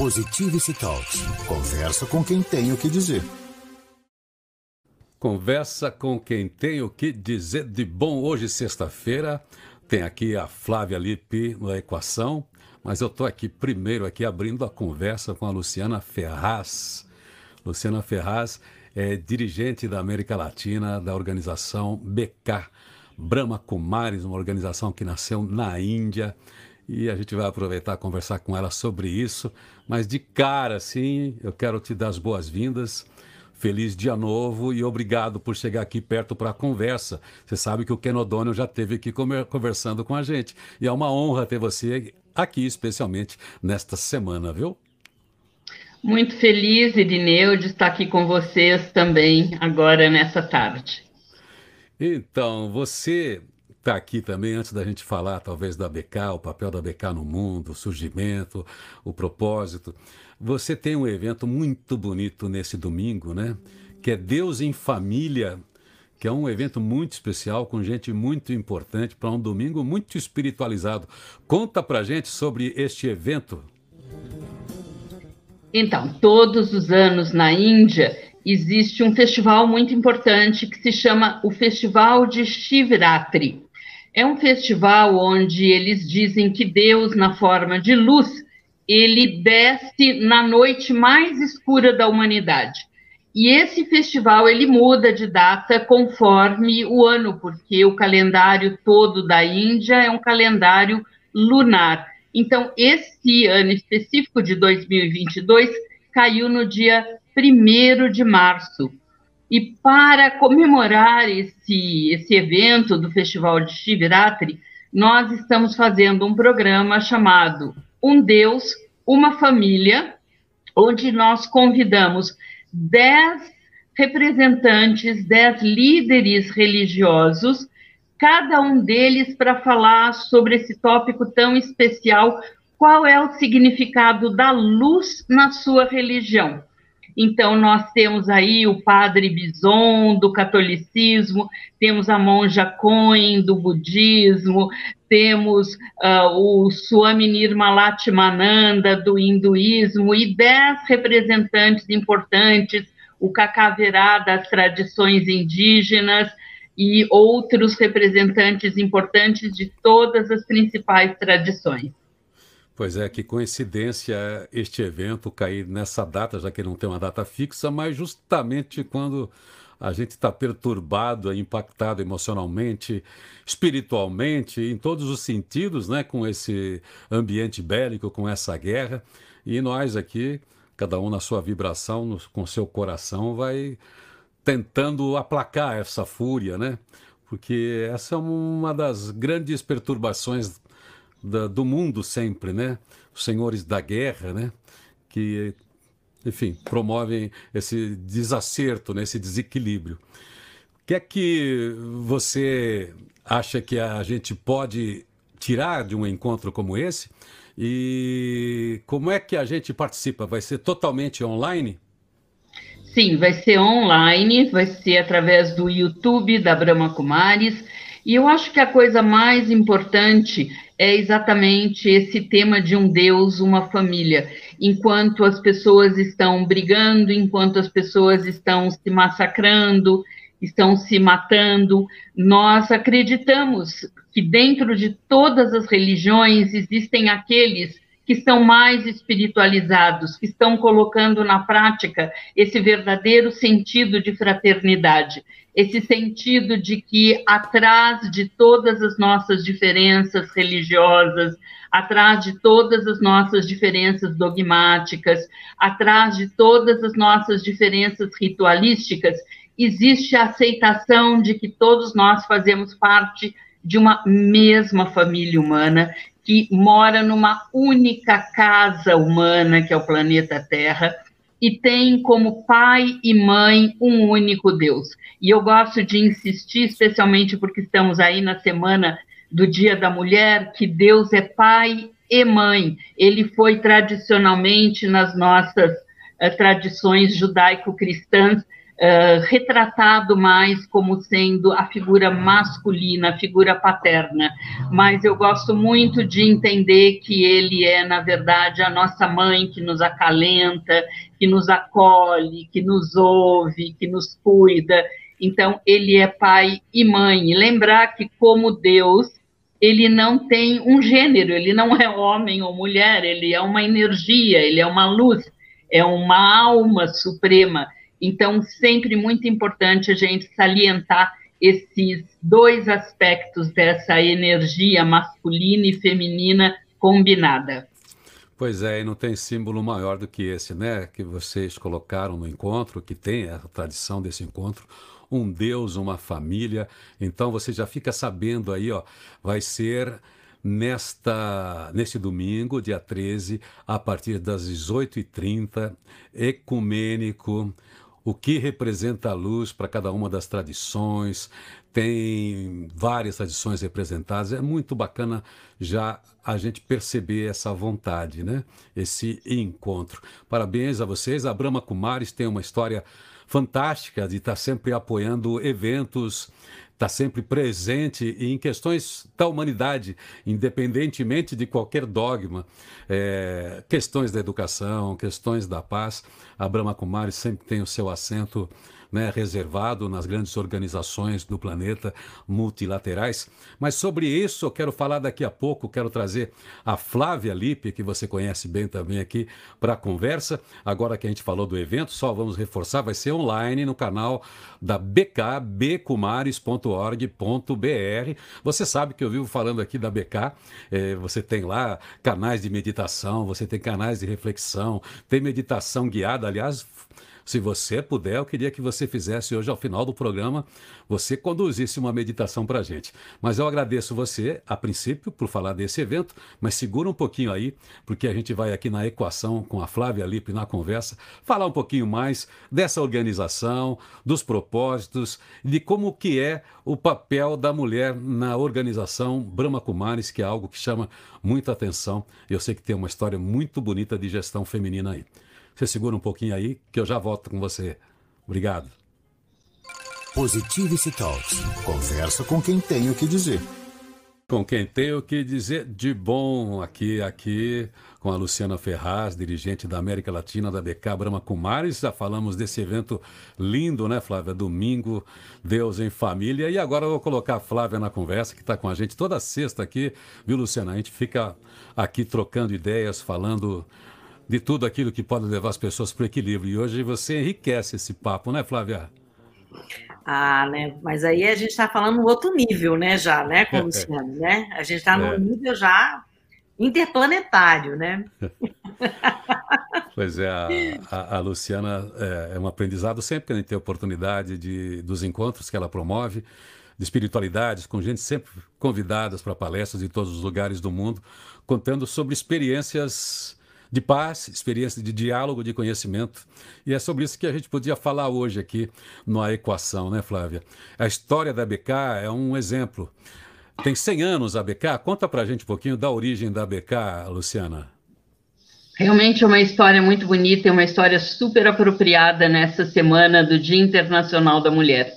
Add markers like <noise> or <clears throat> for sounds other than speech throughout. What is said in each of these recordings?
Positivity Talks. Conversa com quem tem o que dizer. Conversa com quem tem o que dizer de bom. Hoje, sexta-feira, tem aqui a Flávia Lippe na equação, mas eu estou aqui primeiro aqui abrindo a conversa com a Luciana Ferraz. Luciana Ferraz é dirigente da América Latina da organização BK, Brahma Kumaris, uma organização que nasceu na Índia e a gente vai aproveitar conversar com ela sobre isso. Mas de cara, sim, eu quero te dar as boas-vindas. Feliz dia novo e obrigado por chegar aqui perto para a conversa. Você sabe que o Ken O'Donnell já esteve aqui conversando com a gente. E é uma honra ter você aqui, especialmente nesta semana, viu? Muito feliz, Irineu, de estar aqui com vocês também agora nessa tarde. Então, você está aqui também, antes da gente falar talvez da BK, o papel da BK no mundo, o surgimento, o propósito. Você tem um evento muito bonito nesse domingo, né? Que é Deus em Família, que é um evento muito especial, com gente muito importante, para um domingo muito espiritualizado. Conta pra gente sobre este evento. Então, todos os anos na Índia existe um festival muito importante que se chama o Festival de Shivratri. É um festival onde eles dizem que Deus, na forma de luz, ele desce na noite mais escura da humanidade. E esse festival ele muda de data conforme o ano, porque o calendário todo da Índia é um calendário lunar. Então, esse ano específico de 2022 caiu no dia 1 de março. E para comemorar esse, esse evento do Festival de Shivratri, nós estamos fazendo um programa chamado Um Deus, Uma Família, onde nós convidamos dez representantes, dez líderes religiosos, cada um deles para falar sobre esse tópico tão especial, qual é o significado da luz na sua religião. Então, nós temos aí o padre Bison, do catolicismo, temos a monja Coen, do budismo, temos uh, o Swami Nirmalatmananda, do hinduísmo, e dez representantes importantes, o Cacaverá, das tradições indígenas, e outros representantes importantes de todas as principais tradições. Pois é, que coincidência este evento cair nessa data, já que não tem uma data fixa, mas justamente quando a gente está perturbado, impactado emocionalmente, espiritualmente, em todos os sentidos, né, com esse ambiente bélico, com essa guerra. E nós aqui, cada um na sua vibração, no, com seu coração, vai tentando aplacar essa fúria, né? Porque essa é uma das grandes perturbações da, do mundo sempre, né? Os senhores da guerra, né? Que, enfim, promovem esse desacerto, né? esse desequilíbrio. O que é que você acha que a gente pode tirar de um encontro como esse? E como é que a gente participa? Vai ser totalmente online? Sim, vai ser online, vai ser através do YouTube da Brahma Kumaris. E eu acho que a coisa mais importante é exatamente esse tema de um Deus, uma família. Enquanto as pessoas estão brigando, enquanto as pessoas estão se massacrando, estão se matando, nós acreditamos que dentro de todas as religiões existem aqueles que estão mais espiritualizados, que estão colocando na prática esse verdadeiro sentido de fraternidade, esse sentido de que atrás de todas as nossas diferenças religiosas, atrás de todas as nossas diferenças dogmáticas, atrás de todas as nossas diferenças ritualísticas, existe a aceitação de que todos nós fazemos parte de uma mesma família humana que mora numa única casa humana, que é o planeta Terra, e tem como pai e mãe um único Deus. E eu gosto de insistir, especialmente porque estamos aí na semana do Dia da Mulher, que Deus é pai e mãe. Ele foi tradicionalmente nas nossas uh, tradições judaico-cristãs uh, retratado mais como sendo a figura masculina, a figura paterna, mas eu gosto muito de entender que ele é, na verdade, a nossa mãe que nos acalenta, que nos acolhe, que nos ouve, que nos cuida. Então, ele é pai e mãe. Lembrar que, como Deus, ele não tem um gênero, ele não é homem ou mulher, ele é uma energia, ele é uma luz, é uma alma suprema. Então, sempre muito importante a gente salientar esses dois aspectos dessa energia masculina e feminina combinada. Pois é, e não tem símbolo maior do que esse, né? Que vocês colocaram no encontro, que tem a tradição desse encontro, um Deus, uma família. Então você já fica sabendo aí, ó, vai ser nesta neste domingo, dia 13, a partir das 18h30, ecumênico, o que representa a luz para cada uma das tradições, tem várias tradições representadas. É muito bacana já a gente perceber essa vontade, né? Esse encontro. Parabéns a vocês. A Brahma Kumaris tem uma história fantástica de estar sempre apoiando eventos, está sempre presente em questões da humanidade, independentemente de qualquer dogma, é, questões da educação, questões da paz. A Brahma Kumaris sempre tem o seu assento né, reservado nas grandes organizações do planeta multilaterais. Mas sobre isso eu quero falar daqui a pouco, quero trazer a Flávia Lippe, que você conhece bem também aqui, para a conversa. Agora que a gente falou do evento, só vamos reforçar, vai ser online no canal da BK, bcumares.org.br. Você sabe que eu vivo falando aqui da BK, é, você tem lá canais de meditação, você tem canais de reflexão, tem meditação guiada, aliás, se você puder, eu queria que você fizesse hoje, ao final do programa, você conduzisse uma meditação para a gente. Mas eu agradeço você, a princípio, por falar desse evento, mas segura um pouquinho aí, porque a gente vai aqui na equação com a Flávia Lippe na conversa, falar um pouquinho mais dessa organização, dos propósitos, de como que é o papel da mulher na organização Brahma Kumaris, que é algo que chama muita atenção. Eu sei que tem uma história muito bonita de gestão feminina aí. Você segura um pouquinho aí, que eu já volto com você. Obrigado. Positivity Talks. Conversa com quem tem o que dizer. Com quem tem o que dizer de bom aqui, aqui, com a Luciana Ferraz, dirigente da América Latina da BK Brahma Kumaris. Já falamos desse evento lindo, né, Flávia? Domingo, Deus em Família. E agora eu vou colocar a Flávia na conversa, que está com a gente toda sexta aqui, viu, Luciana? A gente fica aqui trocando ideias, falando de tudo aquilo que pode levar as pessoas para o equilíbrio. E hoje você enriquece esse papo, né, Flávia? Ah, né? Mas aí a gente está falando outro nível, né, já, né, com o Luciano, <laughs> né? A gente está é. num nível já interplanetário, né? <laughs> pois é, a, a, a Luciana é, é, um aprendizado sempre que a gente tem oportunidade de, dos encontros que ela promove, de espiritualidades, com gente sempre convidadas para palestras de todos os lugares do mundo, contando sobre experiências de paz, experiência de diálogo, de conhecimento. E é sobre isso que a gente podia falar hoje aqui na equação, né, Flávia? A história da BK é um exemplo. Tem 100 anos a BK. Conta para a gente um pouquinho da origem da BK, Luciana. Realmente é uma história muito bonita e uma história super apropriada nessa semana do Dia Internacional da Mulher.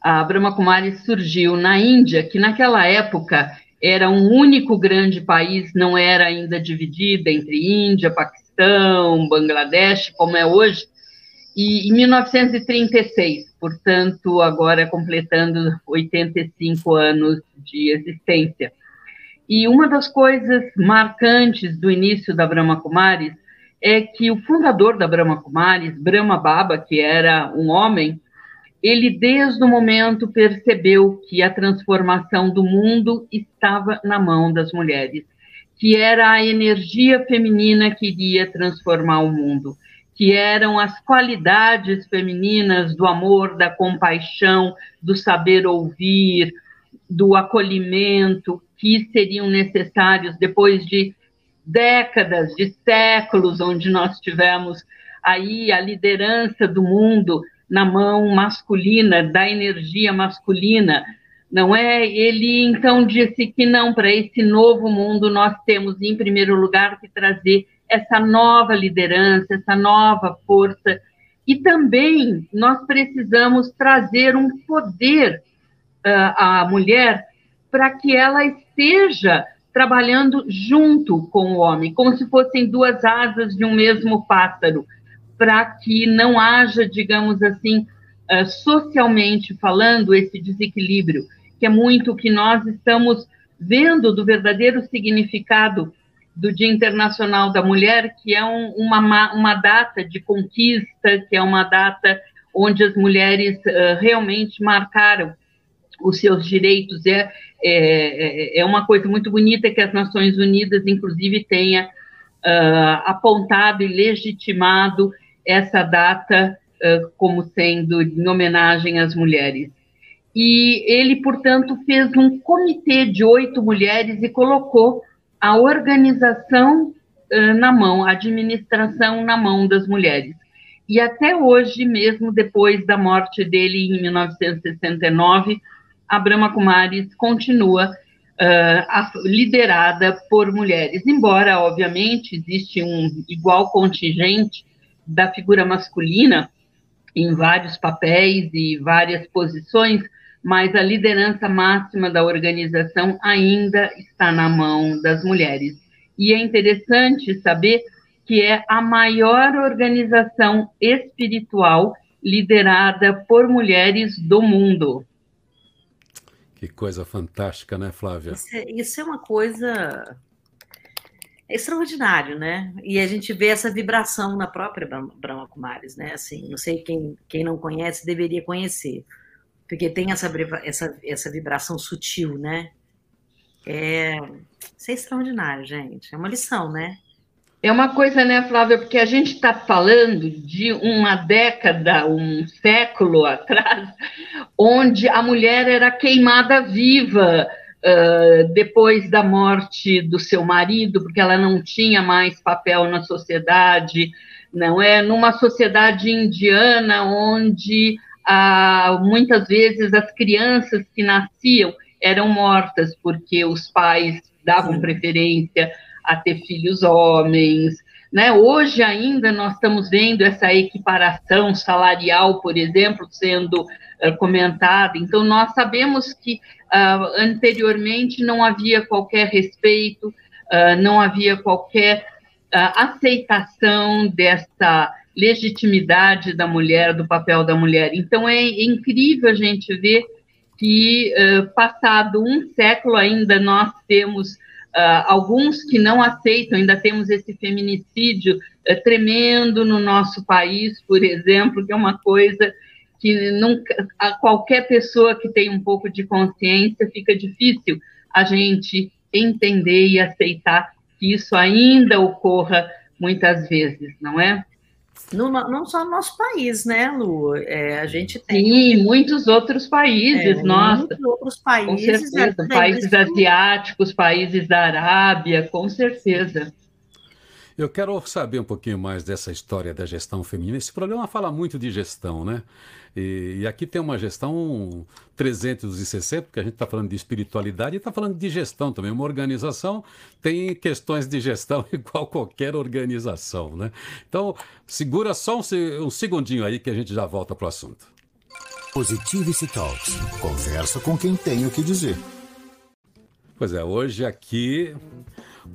A Brahma Kumaris surgiu na Índia, que naquela época era um único grande país, não era ainda dividida entre Índia, Paquistão, Bangladesh, como é hoje, e em 1936, portanto, agora completando 85 anos de existência. E uma das coisas marcantes do início da Brahma Kumaris é que o fundador da Brahma Kumaris, Brahma Baba, que era um homem, ele desde o momento percebeu que a transformação do mundo estava na mão das mulheres, que era a energia feminina que iria transformar o mundo, que eram as qualidades femininas do amor, da compaixão, do saber ouvir, do acolhimento, que seriam necessários depois de décadas, de séculos, onde nós tivemos aí a liderança do mundo na mão masculina, da energia masculina, não é? Ele então disse que não, para esse novo mundo nós temos, em primeiro lugar, que trazer essa nova liderança, essa nova força. E também nós precisamos trazer um poder uh, à mulher para que ela esteja trabalhando junto com o homem, como se fossem duas asas de um mesmo pássaro, para que não haja, digamos assim, uh, socialmente falando, esse desequilíbrio, que é muito o que nós estamos vendo do verdadeiro significado do Dia Internacional da Mulher, que é um, uma, uma data de conquista, que é uma data onde as mulheres uh, realmente marcaram os seus direitos. É, é, é uma coisa muito bonita que as Nações Unidas, inclusive, tenha uh, apontado e legitimado essa data uh, como sendo em homenagem às mulheres. E ele, portanto, fez um comitê de oito mulheres e colocou a organização uh, na mão, a administração na mão das mulheres. E até hoje, mesmo depois da morte dele em 1969, a Brahma Kumaris continua uh, liderada por mulheres, embora, obviamente, existe um igual contingente da figura masculina em vários papéis e várias posições, mas a liderança máxima da organização ainda está na mão das mulheres. E é interessante saber que é a maior organização espiritual liderada por mulheres do mundo. Que coisa fantástica, né, Flávia? Isso é, isso é uma coisa extraordinário, né? E a gente vê essa vibração na própria Brahma Kumaris, né? Assim, não sei quem, quem não conhece deveria conhecer porque tem essa, essa, essa vibração sutil, né? É, isso é extraordinário, gente. É uma lição, né? É uma coisa, né, Flávia, porque a gente está falando de uma década, um século atrás, onde a mulher era queimada viva uh, depois da morte do seu marido, porque ela não tinha mais papel na sociedade, não é? Numa sociedade indiana onde ah, muitas vezes as crianças que nasciam eram mortas porque os pais davam Sim. preferência a ter filhos homens. Né? Hoje ainda nós estamos vendo essa equiparação salarial, por exemplo, sendo uh, comentada. Então, nós sabemos que uh, anteriormente não havia qualquer respeito, uh, não havia qualquer aceitação dessa legitimidade da mulher, do papel da mulher. Então é incrível a gente ver que, uh, passado um século, ainda nós temos uh, alguns que não aceitam, ainda temos esse feminicídio uh, tremendo no nosso país, por exemplo, que é uma coisa que nunca, a qualquer pessoa que tem um pouco de consciência fica difícil a gente entender e aceitar que isso ainda ocorra muitas vezes, não é? No, não só no nosso país, né, Lu? É, a gente tem. Sim, muitos outros países, é, nossa. Muitos outros países. Com certeza. Países asiáticos, países da Arábia, com certeza. Eu quero saber um pouquinho mais dessa história da gestão feminina. Esse programa fala muito de gestão, né? E, e aqui tem uma gestão 360, porque a gente está falando de espiritualidade e está falando de gestão também. Uma organização tem questões de gestão <laughs> igual qualquer organização, né? Então, segura só um, um segundinho aí que a gente já volta para o assunto. Positivity Talks. Conversa com quem tem o que dizer. Pois é, hoje aqui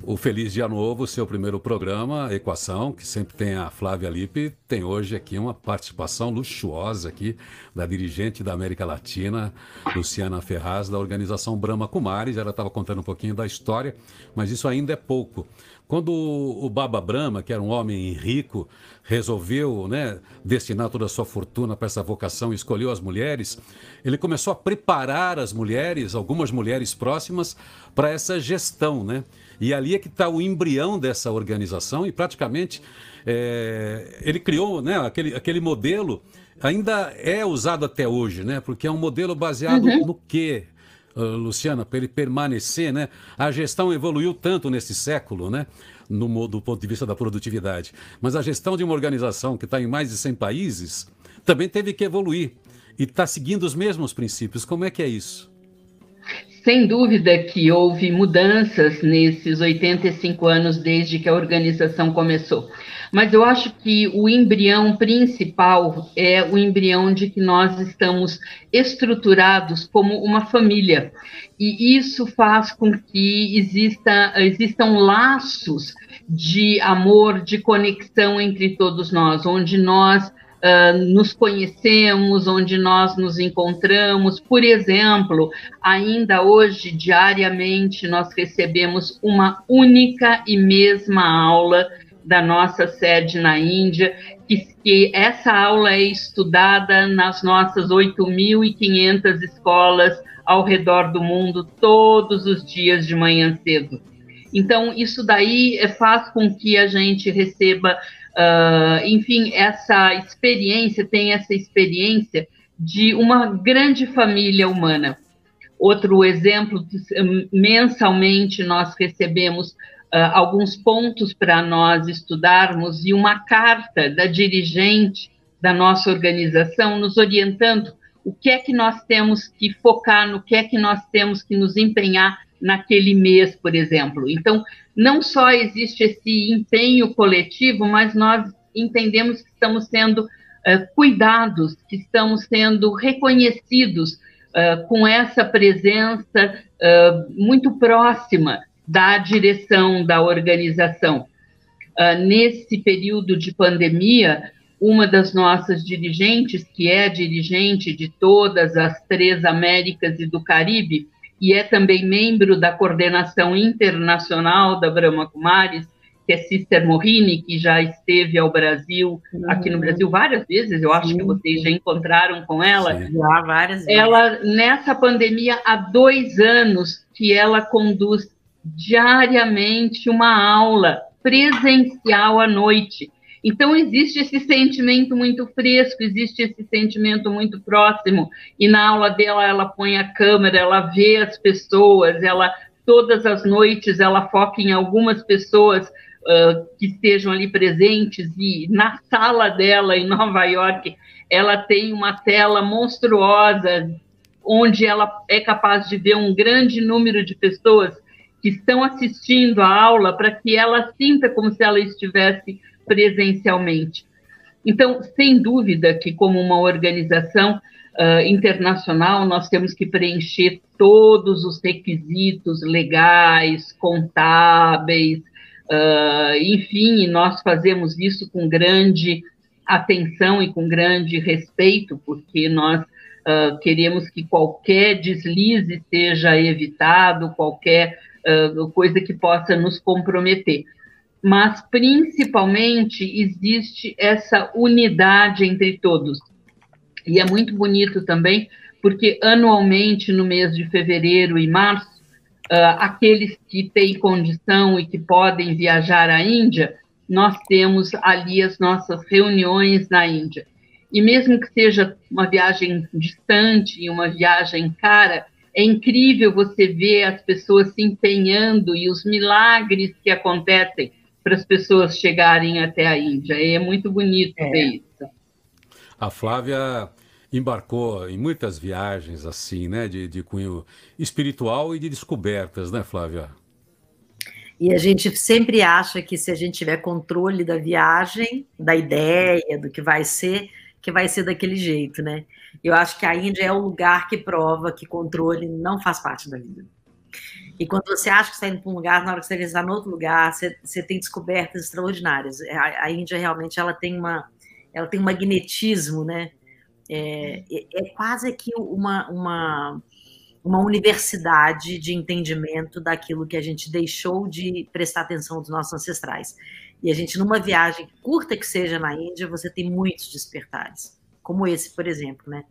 o Feliz Dia Novo, seu primeiro programa, Equação, que sempre tem a Flávia Lippe, tem hoje aqui uma participação luxuosa aqui da dirigente da América Latina, Luciana Ferraz, da organização Brahma Kumaris. Ela estava contando um pouquinho da história, mas isso ainda é pouco. Quando o Baba Brahma, que era um homem rico, resolveu né, destinar toda a sua fortuna para essa vocação e escolheu as mulheres, ele começou a preparar as mulheres, algumas mulheres próximas, para essa gestão, né? E ali é que está o embrião dessa organização e praticamente é, ele criou né, aquele, aquele modelo, ainda é usado até hoje, né? Porque é um modelo baseado uhum. no quê? Uh, Luciana, para ele permanecer, né? A gestão evoluiu tanto nesse século, né? No, do ponto de vista da produtividade. Mas a gestão de uma organização que está em mais de 100 países também teve que evoluir e está seguindo os mesmos princípios. Como é que é isso? Sem dúvida que houve mudanças nesses 85 anos desde que a organização começou. Mas eu acho que o embrião principal é o embrião de que nós estamos estruturados como uma família. E isso faz com que exista, existam laços de amor, de conexão entre todos nós, onde nós Nos conhecemos, onde nós nos encontramos. Por exemplo, ainda hoje, diariamente, nós recebemos uma única e mesma aula da nossa sede na Índia, que, que essa aula é estudada nas nossas 8.500 escolas ao redor do mundo, todos os dias de manhã cedo. Então, isso daí faz com que a gente receba, uh, enfim, essa experiência, tenha essa experiência de uma grande família humana. Outro exemplo, mensalmente nós recebemos uh, alguns pontos para nós estudarmos e uma carta da dirigente da nossa organização nos orientando o que é que nós temos que focar, no que é que nós temos que nos empenhar naquele mês, por exemplo. Então, não só existe esse empenho coletivo, mas nós entendemos que estamos sendo uh, cuidados, que estamos sendo reconhecidos uh, com essa presença uh, muito próxima da direção da organização. Nesse período de pandemia, uma das nossas dirigentes, que é dirigente de todas as três Américas e do Caribe, e é também membro da coordenação internacional da Brahma Kumaris, que é Sister Morini, que já esteve ao Brasil, aqui no Brasil várias vezes, eu acho Sim. que vocês já encontraram com ela. Sim. Já, várias vezes. Ela, nessa pandemia, há dois anos que ela conduz diariamente uma aula presencial à noite. Então, existe esse sentimento muito fresco, existe esse sentimento muito próximo, e na aula dela, ela põe a câmera, ela vê as pessoas, ela todas as noites ela foca em algumas pessoas uh, que estejam ali presentes, e na sala dela, em Nova York, ela tem uma tela monstruosa, onde ela é capaz de ver um grande número de pessoas que estão assistindo a aula para que ela sinta como se ela estivesse presencialmente. Então, sem dúvida que, como uma organização uh, internacional, nós temos que preencher todos os requisitos legais, contábeis, uh, enfim, nós fazemos isso com grande atenção e com grande respeito, porque nós uh, queremos que qualquer deslize seja evitado, qualquer coisa que possa nos comprometer. Mas, principalmente, existe essa unidade entre todos. E é muito bonito também, porque anualmente, no mês de fevereiro e março, uh, aqueles que têm condição e que podem viajar à Índia, nós temos ali as nossas reuniões na Índia. E mesmo que seja uma viagem distante e uma viagem cara, é incrível você ver as pessoas se empenhando e os milagres que acontecem para as pessoas chegarem até a Índia. É muito bonito é. ver isso. A Flávia embarcou em muitas viagens assim, né, de, de cunho espiritual e de descobertas, né, Flávia? E a gente sempre acha que se a gente tiver controle da viagem, da ideia, do que vai ser, que vai ser daquele jeito, né? Eu acho que a Índia é o lugar que prova que controle não faz parte da vida. E quando você acha que está indo para um lugar, na hora que você está no outro lugar, você, você tem descobertas extraordinárias. A, a, Índia realmente ela tem uma, ela tem um magnetismo, né? É, é, é quase que uma, uma, uma universidade de entendimento daquilo que a gente deixou de prestar atenção dos nossos ancestrais. E a gente, numa viagem curta que seja na Índia, você tem muitos despertares, como esse, por exemplo, né?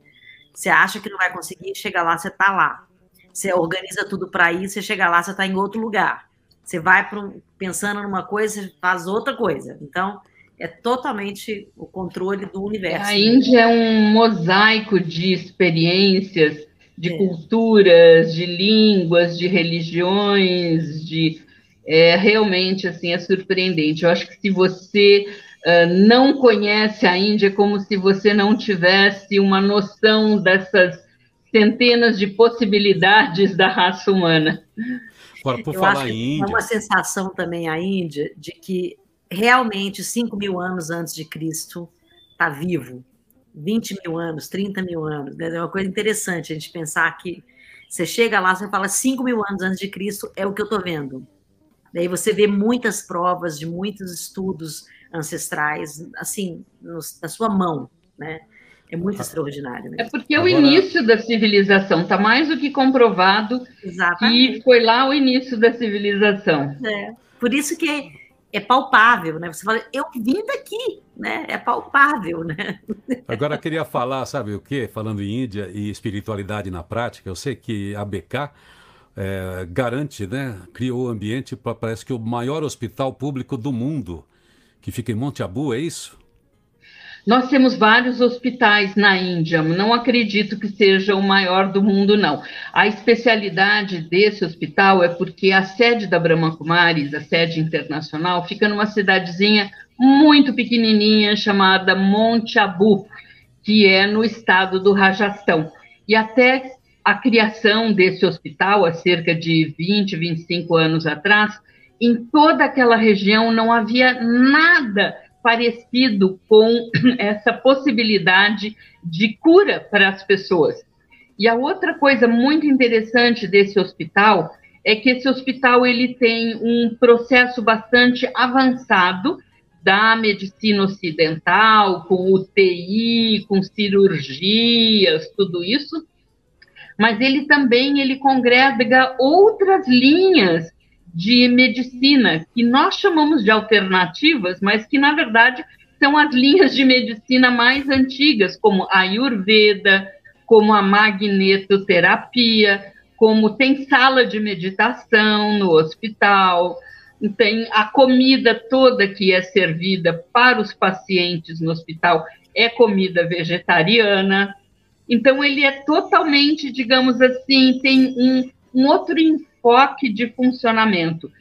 Você acha que não vai conseguir, chega lá, você está lá. Você organiza tudo para ir, você chega lá, você está em outro lugar. Você vai um, pensando numa coisa, você faz outra coisa. Então, é totalmente o controle do universo. A Índia é um mosaico de experiências, de é. culturas, de línguas, de religiões, de é realmente assim é surpreendente. Eu acho que se você uh, não conhece a Índia, é como se você não tivesse uma noção dessas centenas de possibilidades da raça humana. Agora, por Eu falar em Índia. É uma sensação também a Índia de que realmente 5 mil anos antes de Cristo está vivo. 20 mil anos, 30 mil anos. É uma coisa interessante a gente pensar que você chega lá, você fala 5 mil anos antes de Cristo, é o que eu estou vendo. Daí você vê muitas provas de muitos estudos ancestrais, assim, no, na sua mão, né? É muito ah. extraordinário. Mesmo. É porque Agora... o início da civilização está mais do que comprovado Exatamente. que foi lá o início da civilização. É. Por isso que é palpável, né? Você fala, eu vim daqui, né? É palpável, né? <laughs> Agora queria falar, sabe o quê? Falando em Índia e espiritualidade na prática, eu sei que a BK é, garante, né? Criou o ambiente para parece que o maior hospital público do mundo, que fica em Monte Abu, é isso? Nós temos vários hospitais na Índia, não acredito que seja o maior do mundo, não. A especialidade desse hospital é porque a sede da Brahma Kumaris, a sede internacional, fica numa cidadezinha muito pequenininha chamada Monte Abu, que é no estado do Rajastão. E até a criação desse hospital, há cerca de 20, 25 anos atrás, em toda aquela região não havia nada parecido com <clears throat> essa possibilidade de cura para as pessoas. E a outra coisa muito interessante desse hospital é que esse hospital ele tem um processo bastante avançado da medicina ocidental, com UTI, com cirurgias, tudo isso, mas ele também ele congrega outras linhas de medicina, que nós chamamos de alternativas, mas que, na verdade, são as linhas de medicina mais antigas, como a Ayurveda, como a magnetoterapia, como tem sala de meditação no hospital, tem a comida toda que é servida para os pacientes no hospital é comida vegetariana. Então, ele é totalmente, digamos assim, tem um, um outro enfoque de funcionamento.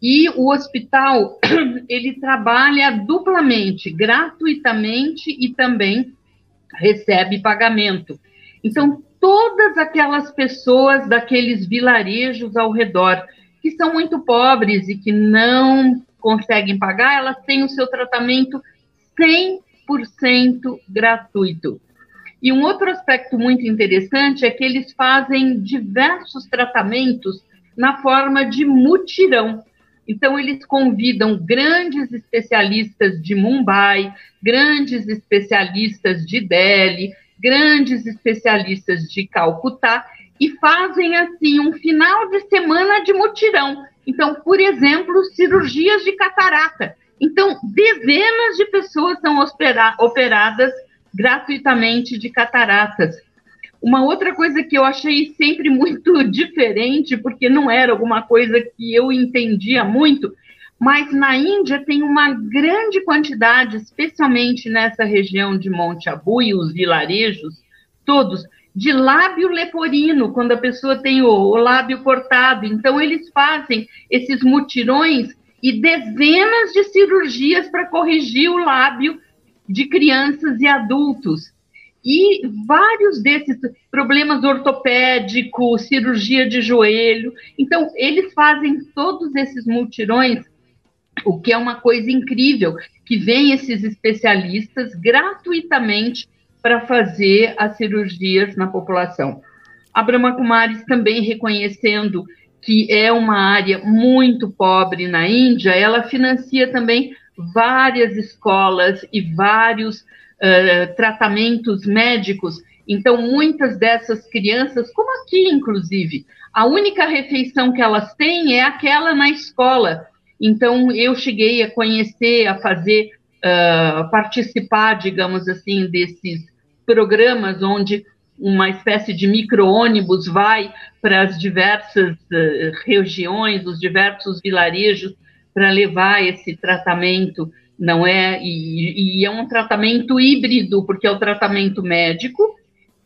E o hospital, <clears throat> ele trabalha duplamente, gratuitamente e também recebe pagamento. Então, todas aquelas pessoas daqueles vilarejos ao redor, que são muito pobres e que não conseguem pagar, elas têm o seu tratamento 100% gratuito. E um outro aspecto muito interessante é que eles fazem diversos tratamentos na forma de mutirão. Então, eles convidam grandes especialistas de Mumbai, grandes especialistas de Delhi, grandes especialistas de Calcutá e fazem assim um final de semana de mutirão. Então, por exemplo, cirurgias de catarata. Então, dezenas de pessoas são operadas gratuitamente de cataratas. Uma outra coisa que eu achei sempre muito <laughs> diferente, porque não era alguma coisa que eu entendia muito, mas na Índia tem uma grande quantidade, especialmente nessa região de Monte Abu e os vilarejos todos, de lábio leporino, quando a pessoa tem o, o lábio cortado. Então, eles fazem esses mutirões e dezenas de cirurgias para corrigir o lábio de crianças e adultos. E vários desses problemas ortopédicos, cirurgia de joelho. Então, eles fazem todos esses multirões, o que é uma coisa incrível, que vem esses especialistas gratuitamente para fazer as cirurgias na população. A Brahma Kumaris também reconhecendo que é uma área muito pobre na Índia, ela financia também várias escolas e vários uh, tratamentos médicos. Então, muitas dessas crianças, como aqui, inclusive, a única refeição que elas têm é aquela na escola. Então, eu cheguei a conhecer, a fazer, uh, participar, digamos assim, desses programas onde uma espécie de micro-ônibus vai para as diversas uh, regiões, os diversos vilarejos para levar esse tratamento, não é? E, e, é um tratamento híbrido, porque é o tratamento médico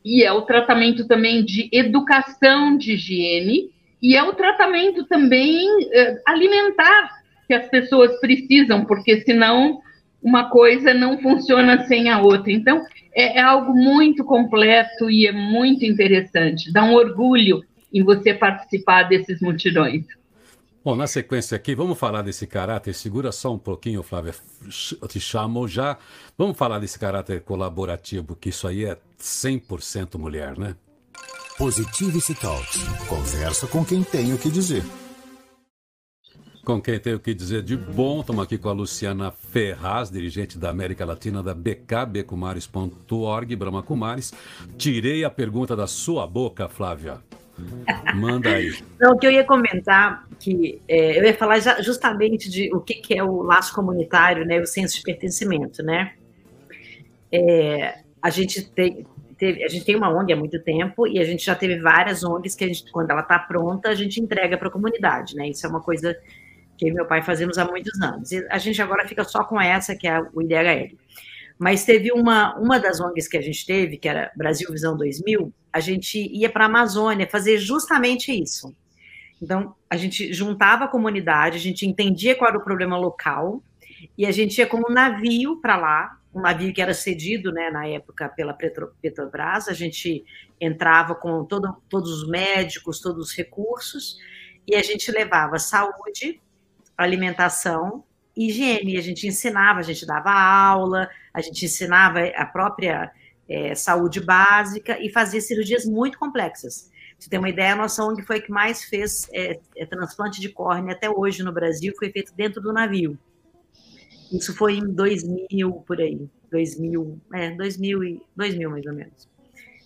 e é o tratamento também de educação de higiene e é o tratamento também eh, alimentar que as pessoas precisam, porque senão uma coisa não funciona sem a outra. Então, é, é algo muito completo e é muito interessante. Dá um orgulho em você participar desses mutirões. Bom, na sequência aqui, vamos falar desse caráter. Segura só um pouquinho, Flávia. Eu te chamo já. Vamos falar desse caráter colaborativo, que isso aí é 100% mulher, né? Positivity Talks. Conversa com quem tem o que dizer. Com quem tem o que dizer de bom, estamos aqui com a Luciana Ferraz, dirigente da América Latina da bkbcumares.org, Brahma Kumares. Tirei a pergunta da sua boca, Flávia. Manda aí. Não, o que eu ia comentar, que é, eu ia falar justamente de o que, que, é o laço comunitário, né, o senso de pertencimento, né? É, a gente tem, a gente tem uma ONG há muito tempo e a gente já teve várias ONGs que a gente, quando ela está pronta, a gente entrega para a comunidade, né? Isso é uma coisa que meu pai fazemos há muitos anos. E a gente agora fica só com essa, que é o IDHL. Mas teve uma, uma das ONGs que a gente teve, que era Brasil Visão 2000, a gente ia para a Amazônia fazer justamente isso. Então, a gente juntava a comunidade, a gente entendia qual era o problema local, e a gente ia como um navio para lá, um navio que era cedido, né, na época, pela Petrobras, a gente entrava com todo, todos os médicos, todos os recursos, e a gente levava saúde, alimentação higiene. A gente ensinava, a gente dava aula, a gente ensinava a própria é, saúde básica e fazia cirurgias muito complexas. Você tem uma ideia, a nossa ONG foi a que mais fez é, é, transplante de córnea até hoje no Brasil, foi feito dentro do navio. Isso foi em 2000, por aí. 2000, é, 2000, 2000 mais ou menos.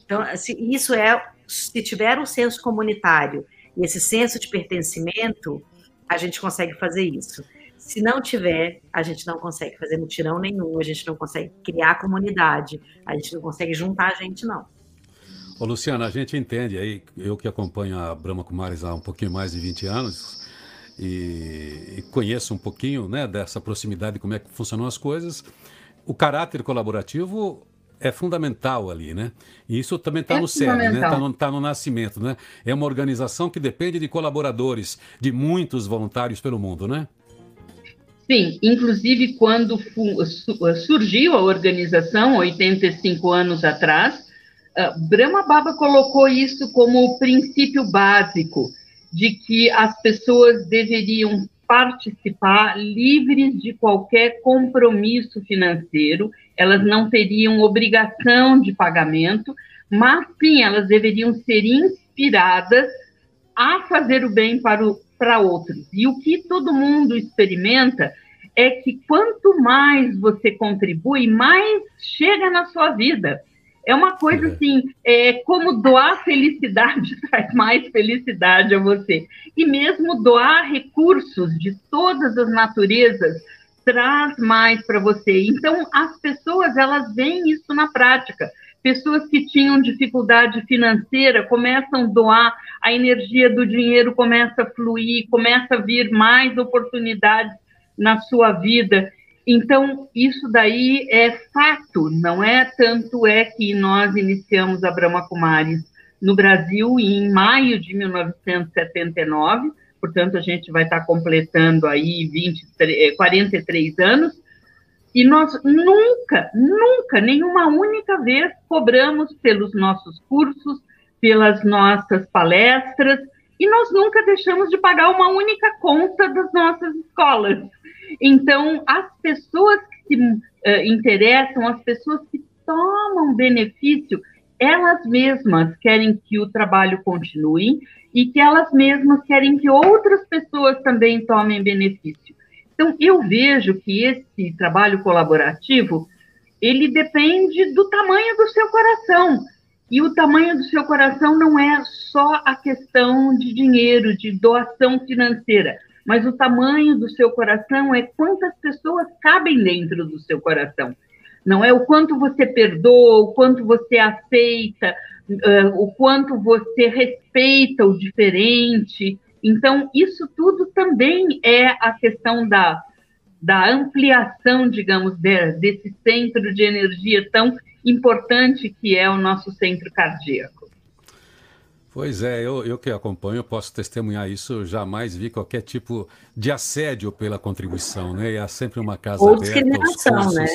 Então, assim, isso é, se tiver um senso comunitário e esse senso de pertencimento, a gente consegue fazer isso. Se não tiver, a gente não consegue fazer mutirão nenhum, a gente não consegue criar comunidade, a gente não consegue juntar a gente, não. Ô, Luciana, a gente entende aí, eu que acompanho a Brahma Kumaris há um pouquinho mais de 20 anos e, e conheço um pouquinho né, dessa proximidade, como é que funcionam as coisas, o caráter colaborativo é fundamental ali, né? E isso também está é no cerne, né? Está no, tá no, nascimento, né? É uma organização que depende de colaboradores, de muitos voluntários pelo mundo, né? Sim, inclusive quando surgiu a organização, 85 anos atrás, uh, Brahma Baba colocou isso como o princípio básico de que as pessoas deveriam participar livres de qualquer compromisso financeiro elas não teriam obrigação de pagamento, mas sim, elas deveriam ser inspiradas a fazer o bem para, o, para outros. E o que todo mundo experimenta é que quanto mais você contribui, mais chega na sua vida. É uma coisa assim, é como doar felicidade <laughs> traz mais felicidade a você. E mesmo doar recursos de todas as naturezas traz mais para você. Então, as pessoas, elas veem isso na prática. Pessoas que tinham dificuldade financeira começam a doar, a energia do dinheiro começa a fluir, começa a vir mais oportunidades na sua vida. Então, isso daí é fato, não é? Tanto é que nós iniciamos a Brahma Kumaris no Brasil em maio de 1979, portanto, a gente vai estar completando aí 20, 43 eh, anos, e nós nunca, nunca, nenhuma única vez cobramos pelos nossos cursos, pelas nossas palestras, e nós nunca deixamos de pagar uma única conta das nossas escolas. Então, as pessoas que se uh, interessam, as pessoas que tomam benefício, elas mesmas querem que o trabalho continue e que elas mesmas querem que outras pessoas também tomem benefício. Então, eu vejo que esse trabalho colaborativo, ele depende do tamanho do seu coração. E o tamanho do seu coração não é só a questão de dinheiro, de doação financeira, mas o tamanho do seu coração é quantas pessoas cabem dentro do seu coração. Não é o quanto você perdoa, o quanto você aceita, uh, o quanto você respeita o diferente. Então, isso tudo também é a questão da, da ampliação, digamos, de, desse centro de energia tão importante que é o nosso centro cardíaco. Pois é, eu, eu que acompanho posso testemunhar isso. jamais vi qualquer tipo de assédio pela contribuição, né? E há sempre uma casa Ou aberta. Discriminação, né?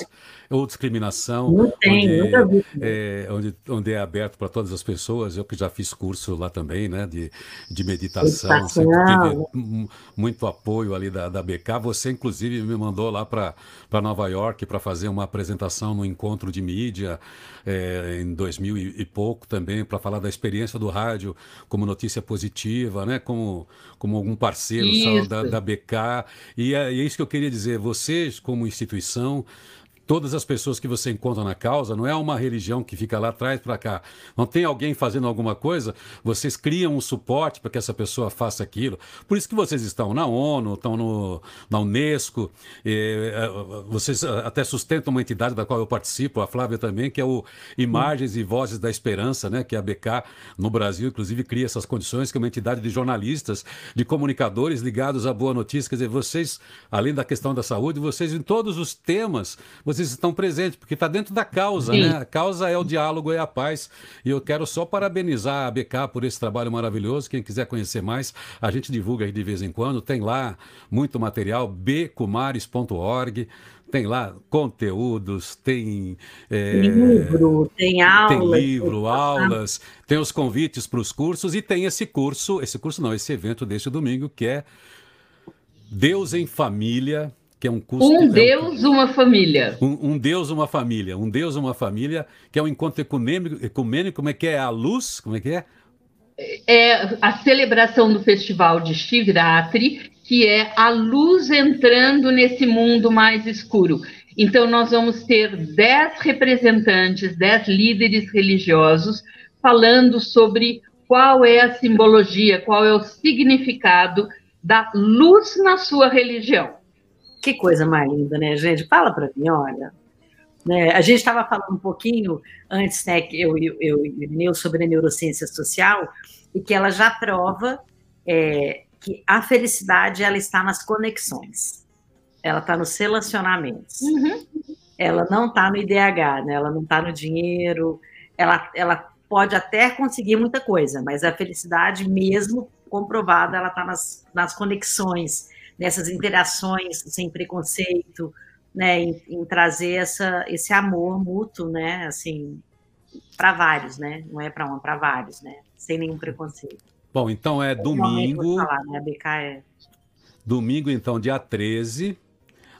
Ou discriminação. Não tem, onde, nunca vi. É, onde, onde é aberto para todas as pessoas. Eu que já fiz curso lá também, né, de, de meditação, sempre tive muito apoio ali da, da BK. Você, inclusive, me mandou lá para Nova York para fazer uma apresentação no encontro de mídia é, em 2000 e, e pouco também, para falar da experiência do rádio como notícia positiva, né, como, como algum parceiro da, da BK. E é, e é isso que eu queria dizer. Vocês, como instituição, todas as pessoas que você encontra na causa, não é uma religião que fica lá atrás para cá. Não tem alguém fazendo alguma coisa, vocês criam um suporte para que essa pessoa faça aquilo. Por isso que vocês estão na ONU, estão no, na Unesco, e, é, vocês até sustentam uma entidade da qual eu participo, a Flávia também, que é o Imagens e Vozes da Esperança, né, que é a BK no Brasil, inclusive cria essas condições, que é uma entidade de jornalistas, de comunicadores ligados à boa notícia. Quer dizer, vocês, além da questão da saúde, vocês em todos os temas, vocês estão presentes, porque está dentro da causa, Sim. né? A causa é o diálogo e a paz. E eu quero só parabenizar a BK por esse trabalho maravilhoso. Quem quiser conhecer mais, a gente divulga aí de vez em quando. Tem lá muito material, bcumares.org. Tem lá conteúdos, tem é, livro, tem aulas, tem livro, aulas, tem os convites para os cursos e tem esse curso, esse curso não, esse evento deste domingo que é Deus em Família, que é um curso. Um Deus, é um, uma família. Um, um, Deus, uma família. Um Deus, uma família, que é um encontro ecumênico, ecumênico, como é que é? A luz? Como é que é? É a celebração do festival de Shivratri, que é a luz entrando nesse mundo mais escuro. Então, nós vamos ter dez representantes, dez líderes religiosos, falando sobre qual é a simbologia, qual é o significado da luz na sua religião. Que coisa mais linda, né, gente? Fala para mim, olha. Né, a gente estava falando um pouquinho antes, né, que eu, eu, eu, eu sobre a neurociência social, e que ela já prova é, que a felicidade ela está nas conexões, ela está nos relacionamentos, uhum. ela não está no IDH, né, ela não está no dinheiro, ela, ela pode até conseguir muita coisa, mas a felicidade mesmo comprovada, ela está nas, nas conexões, nessas interações sem preconceito, né, em, em trazer essa, esse amor mútuo, né, assim, para vários, né, não é para um, para vários, né, sem nenhum preconceito. Bom, então é domingo. Falar, né, a BK é... Domingo, então, dia 13,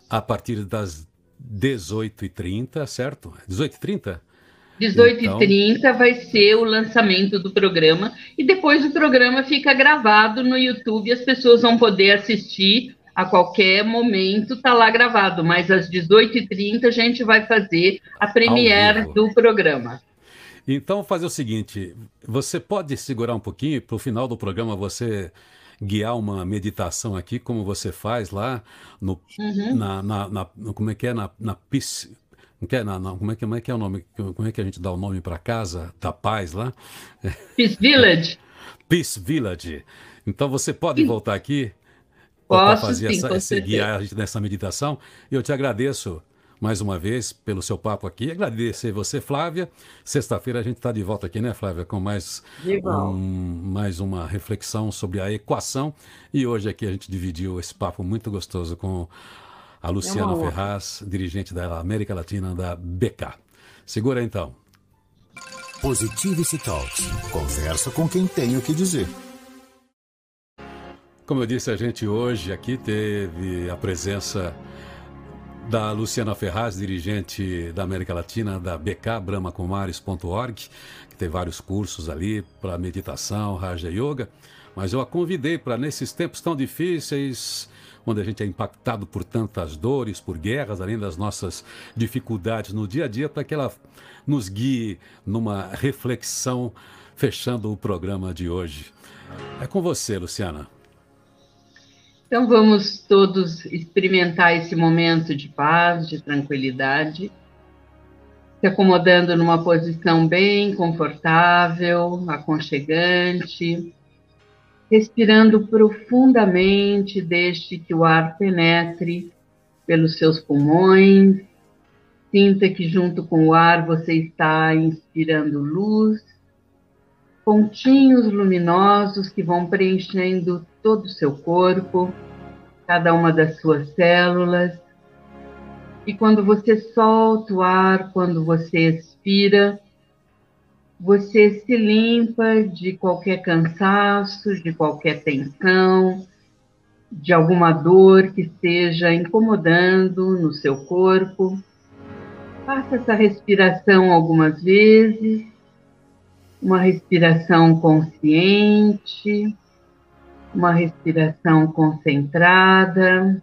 a partir das 18h30, certo? 18h30? 18h30 então... vai ser o lançamento do programa. E depois o programa fica gravado no YouTube, as pessoas vão poder assistir a qualquer momento, está lá gravado, mas às 18h30 a gente vai fazer a premiere do programa. Então, fazer o seguinte: você pode segurar um pouquinho? Para o final do programa você guiar uma meditação aqui, como você faz lá no, uhum. na, na, na, como é que é? Na, na não, não, como, é que, como é que é o nome? Como é que a gente dá o nome para casa da paz lá? <laughs> Peace Village. Peace Village. Então você pode sim. voltar aqui para fazer sim, essa, guiar a gente nessa meditação. E eu te agradeço mais uma vez pelo seu papo aqui. Agradecer você, Flávia. Sexta-feira a gente está de volta aqui, né, Flávia, com mais, um, mais uma reflexão sobre a equação. E hoje aqui a gente dividiu esse papo muito gostoso com a Luciana é Ferraz, dirigente da América Latina da BK. Segura então. Positivity Talks. Conversa com quem tem o que dizer. Como eu disse, a gente hoje aqui teve a presença da Luciana Ferraz, dirigente da América Latina da BK, brahmakumaris.org, que tem vários cursos ali para meditação, Raja Yoga. Mas eu a convidei para, nesses tempos tão difíceis, onde a gente é impactado por tantas dores, por guerras, além das nossas dificuldades no dia a dia, para que ela nos guie numa reflexão, fechando o programa de hoje. É com você, Luciana. Então vamos todos experimentar esse momento de paz, de tranquilidade, se acomodando numa posição bem confortável, aconchegante respirando profundamente, deixe que o ar penetre pelos seus pulmões. Sinta que junto com o ar você está inspirando luz, pontinhos luminosos que vão preenchendo todo o seu corpo, cada uma das suas células. E quando você solta o ar, quando você expira, você se limpa de qualquer cansaço, de qualquer tensão, de alguma dor que esteja incomodando no seu corpo. Faça essa respiração algumas vezes, uma respiração consciente, uma respiração concentrada.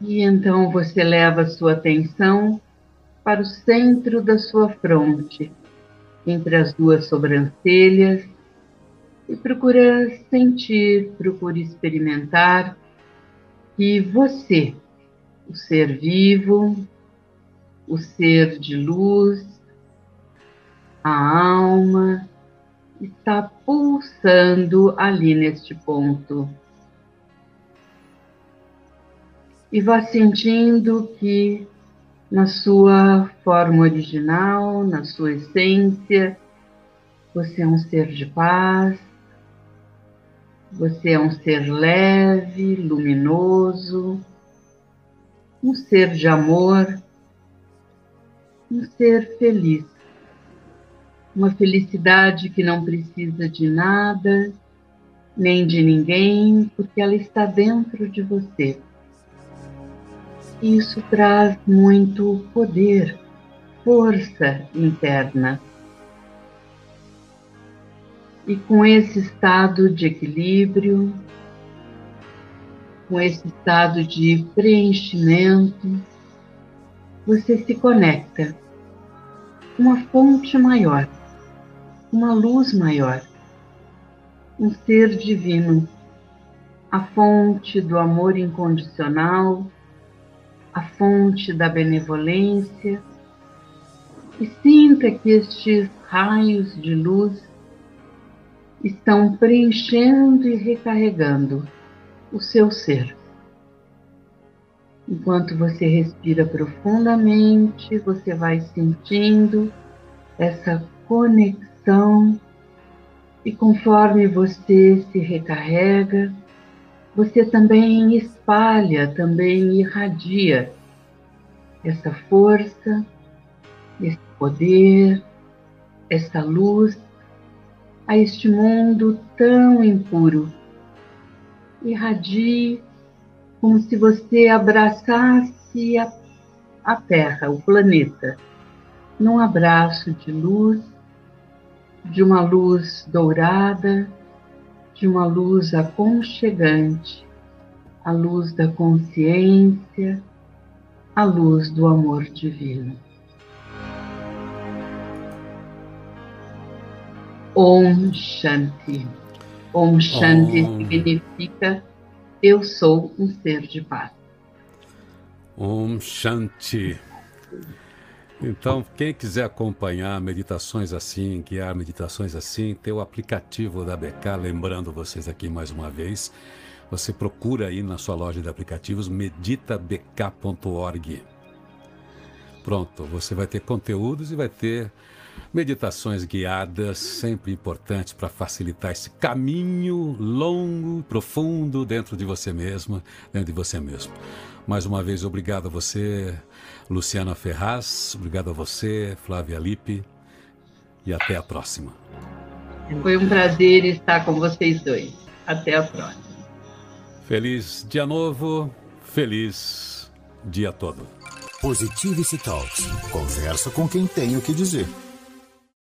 E então você leva a sua atenção para o centro da sua fronte, entre as duas sobrancelhas, e procura sentir, procura experimentar que você, o ser vivo, o ser de luz, a alma, está pulsando ali neste ponto. E vá sentindo que na sua forma original, na sua essência, você é um ser de paz, você é um ser leve, luminoso, um ser de amor, um ser feliz. Uma felicidade que não precisa de nada, nem de ninguém, porque ela está dentro de você. Isso traz muito poder, força interna. E com esse estado de equilíbrio, com esse estado de preenchimento, você se conecta com uma fonte maior, uma luz maior, um ser divino, a fonte do amor incondicional, a fonte da benevolência, e sinta que estes raios de luz estão preenchendo e recarregando o seu ser. Enquanto você respira profundamente, você vai sentindo essa conexão e conforme você se recarrega, você também espalha, também irradia essa força, esse poder, essa luz a este mundo tão impuro. Irradie como se você abraçasse a, a Terra, o planeta, num abraço de luz, de uma luz dourada, de uma luz aconchegante, a luz da consciência, a luz do amor divino. Om Shanti. Om Shanti Om. significa eu sou um ser de paz. Om Shanti. Então, quem quiser acompanhar meditações assim, guiar meditações assim, tem o aplicativo da BK, lembrando vocês aqui mais uma vez, você procura aí na sua loja de aplicativos meditabk.org. Pronto, você vai ter conteúdos e vai ter Meditações guiadas, sempre importantes para facilitar esse caminho longo, profundo dentro de você mesma, dentro de você mesmo. Mais uma vez, obrigado a você, Luciana Ferraz, obrigado a você, Flávia Lippe, e até a próxima. Foi um prazer estar com vocês dois. Até a próxima. Feliz dia novo, feliz dia todo. Positivity Talks. Conversa com quem tem o que dizer.